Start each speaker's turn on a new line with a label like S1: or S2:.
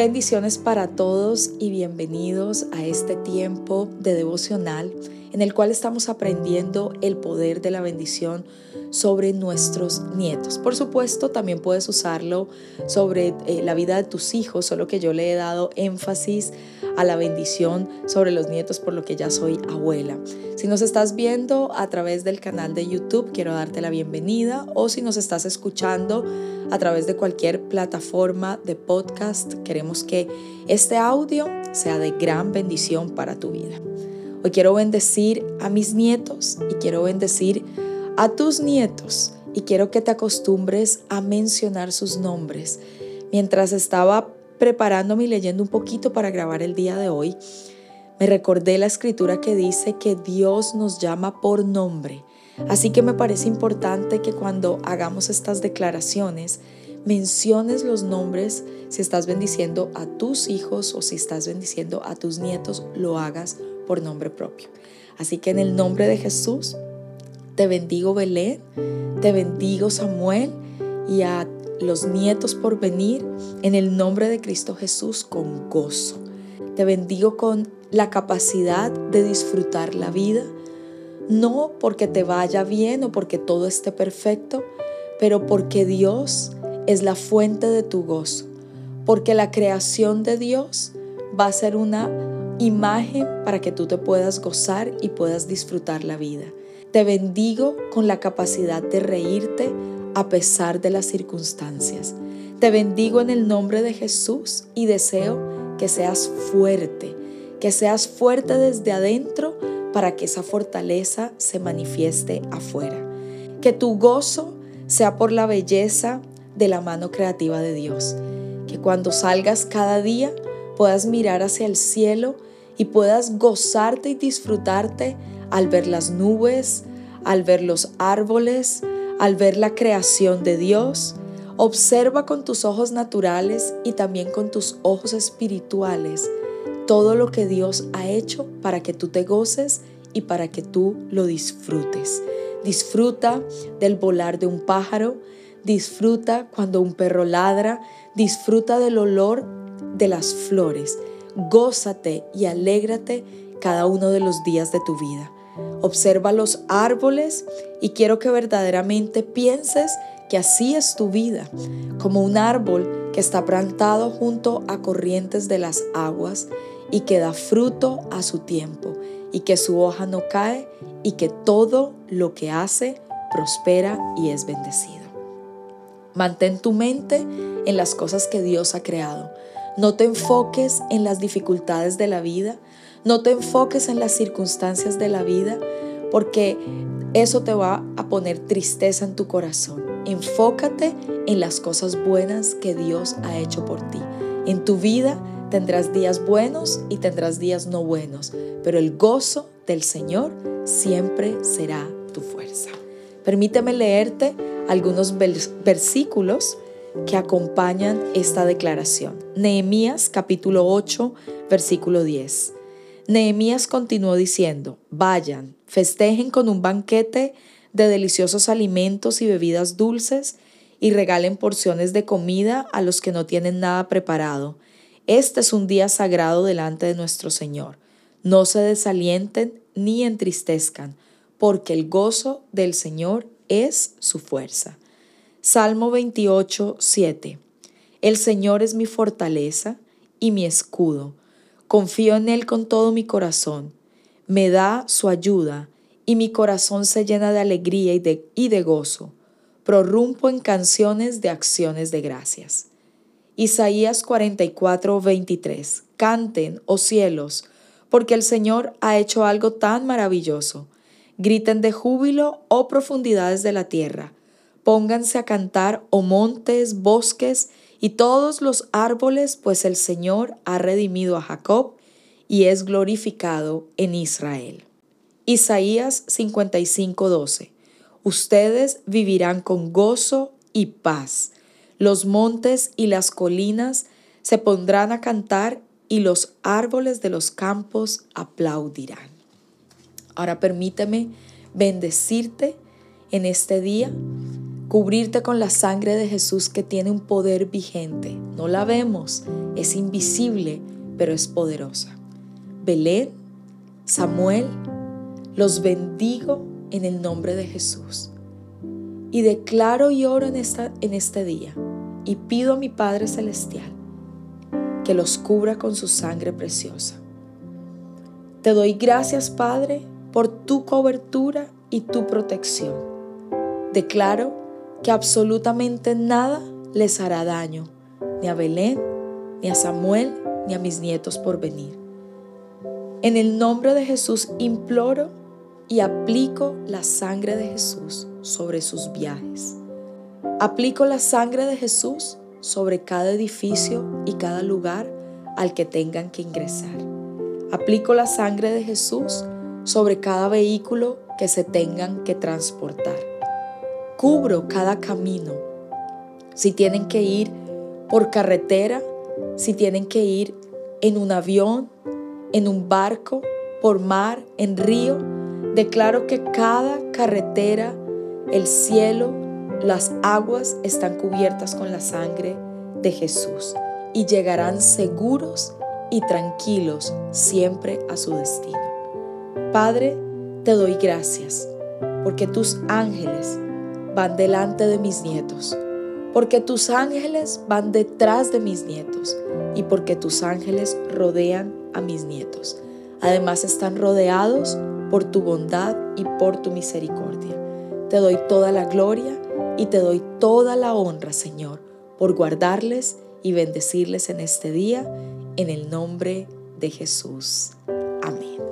S1: Bendiciones para todos y bienvenidos a este tiempo de devocional en el cual estamos aprendiendo el poder de la bendición sobre nuestros nietos. Por supuesto, también puedes usarlo sobre eh, la vida de tus hijos, solo que yo le he dado énfasis a la bendición sobre los nietos por lo que ya soy abuela. Si nos estás viendo a través del canal de YouTube, quiero darte la bienvenida o si nos estás escuchando a través de cualquier plataforma de podcast, queremos que este audio sea de gran bendición para tu vida. Hoy quiero bendecir a mis nietos y quiero bendecir a tus nietos y quiero que te acostumbres a mencionar sus nombres. Mientras estaba preparándome y leyendo un poquito para grabar el día de hoy, me recordé la escritura que dice que Dios nos llama por nombre. Así que me parece importante que cuando hagamos estas declaraciones, menciones los nombres, si estás bendiciendo a tus hijos o si estás bendiciendo a tus nietos, lo hagas por nombre propio. Así que en el nombre de Jesús, te bendigo Belén, te bendigo Samuel y a los nietos por venir en el nombre de Cristo Jesús con gozo. Te bendigo con la capacidad de disfrutar la vida, no porque te vaya bien o porque todo esté perfecto, pero porque Dios es la fuente de tu gozo, porque la creación de Dios va a ser una imagen para que tú te puedas gozar y puedas disfrutar la vida. Te bendigo con la capacidad de reírte a pesar de las circunstancias. Te bendigo en el nombre de Jesús y deseo que seas fuerte, que seas fuerte desde adentro para que esa fortaleza se manifieste afuera. Que tu gozo sea por la belleza de la mano creativa de Dios. Que cuando salgas cada día puedas mirar hacia el cielo y puedas gozarte y disfrutarte al ver las nubes, al ver los árboles, al ver la creación de Dios. Observa con tus ojos naturales y también con tus ojos espirituales todo lo que Dios ha hecho para que tú te goces y para que tú lo disfrutes. Disfruta del volar de un pájaro, disfruta cuando un perro ladra, disfruta del olor de las flores gózate y alégrate cada uno de los días de tu vida. Observa los árboles y quiero que verdaderamente pienses que así es tu vida, como un árbol que está plantado junto a corrientes de las aguas y que da fruto a su tiempo y que su hoja no cae y que todo lo que hace prospera y es bendecido. Mantén tu mente en las cosas que Dios ha creado no te enfoques en las dificultades de la vida, no te enfoques en las circunstancias de la vida, porque eso te va a poner tristeza en tu corazón. Enfócate en las cosas buenas que Dios ha hecho por ti. En tu vida tendrás días buenos y tendrás días no buenos, pero el gozo del Señor siempre será tu fuerza. Permíteme leerte algunos versículos que acompañan esta declaración. Nehemías capítulo 8, versículo 10. Nehemías continuó diciendo, vayan, festejen con un banquete de deliciosos alimentos y bebidas dulces y regalen porciones de comida a los que no tienen nada preparado. Este es un día sagrado delante de nuestro Señor. No se desalienten ni entristezcan, porque el gozo del Señor es su fuerza. Salmo 28, 7. El Señor es mi fortaleza y mi escudo. Confío en Él con todo mi corazón. Me da su ayuda y mi corazón se llena de alegría y de, gozo. Prorrumpo en canciones de acciones de gracias. Isaías 44, 23. Canten, oh cielos, porque el Señor ha hecho algo tan maravilloso. Griten de júbilo, oh profundidades de la tierra Pónganse a cantar, oh montes, bosques y todos los árboles, pues el Señor ha redimido a Jacob y es glorificado en Israel. Isaías 55:12 Ustedes vivirán con gozo y paz. Los montes y las colinas se pondrán a cantar y los árboles de los campos aplaudirán. Ahora permíteme bendecirte en este día cubrirte con la sangre de Jesús que tiene un poder vigente. No la vemos, es invisible, pero es poderosa. Belén, Samuel, los bendigo en el nombre de Jesús. Y declaro y oro en, esta, en este día y pido a mi Padre Celestial que los cubra con su sangre preciosa. Te doy gracias, Padre, por tu cobertura y tu protección. Declaro que absolutamente nada les hará daño, ni a Belén, ni a Samuel, ni a mis nietos por venir. En el nombre de Jesús imploro y aplico la sangre de Jesús sobre sus viajes. Aplico la sangre de Jesús sobre cada edificio y cada lugar al que tengan que ingresar. Aplico la sangre de Jesús sobre cada vehículo que se tengan que transportar. Cubro cada camino. Si tienen que ir por carretera, si tienen que ir en un avión, en un barco, por mar, en río, declaro que cada carretera, el cielo, las aguas están cubiertas con la sangre de Jesús y llegarán seguros y tranquilos siempre a su destino. Padre, te doy gracias porque tus ángeles van delante de mis nietos, porque tus ángeles van detrás de mis nietos y porque tus ángeles rodean a mis nietos. Además están rodeados por tu bondad y por tu misericordia. Te doy toda la gloria y te doy toda la honra, Señor, por guardarles y bendecirles en este día, en el nombre de Jesús. Amén.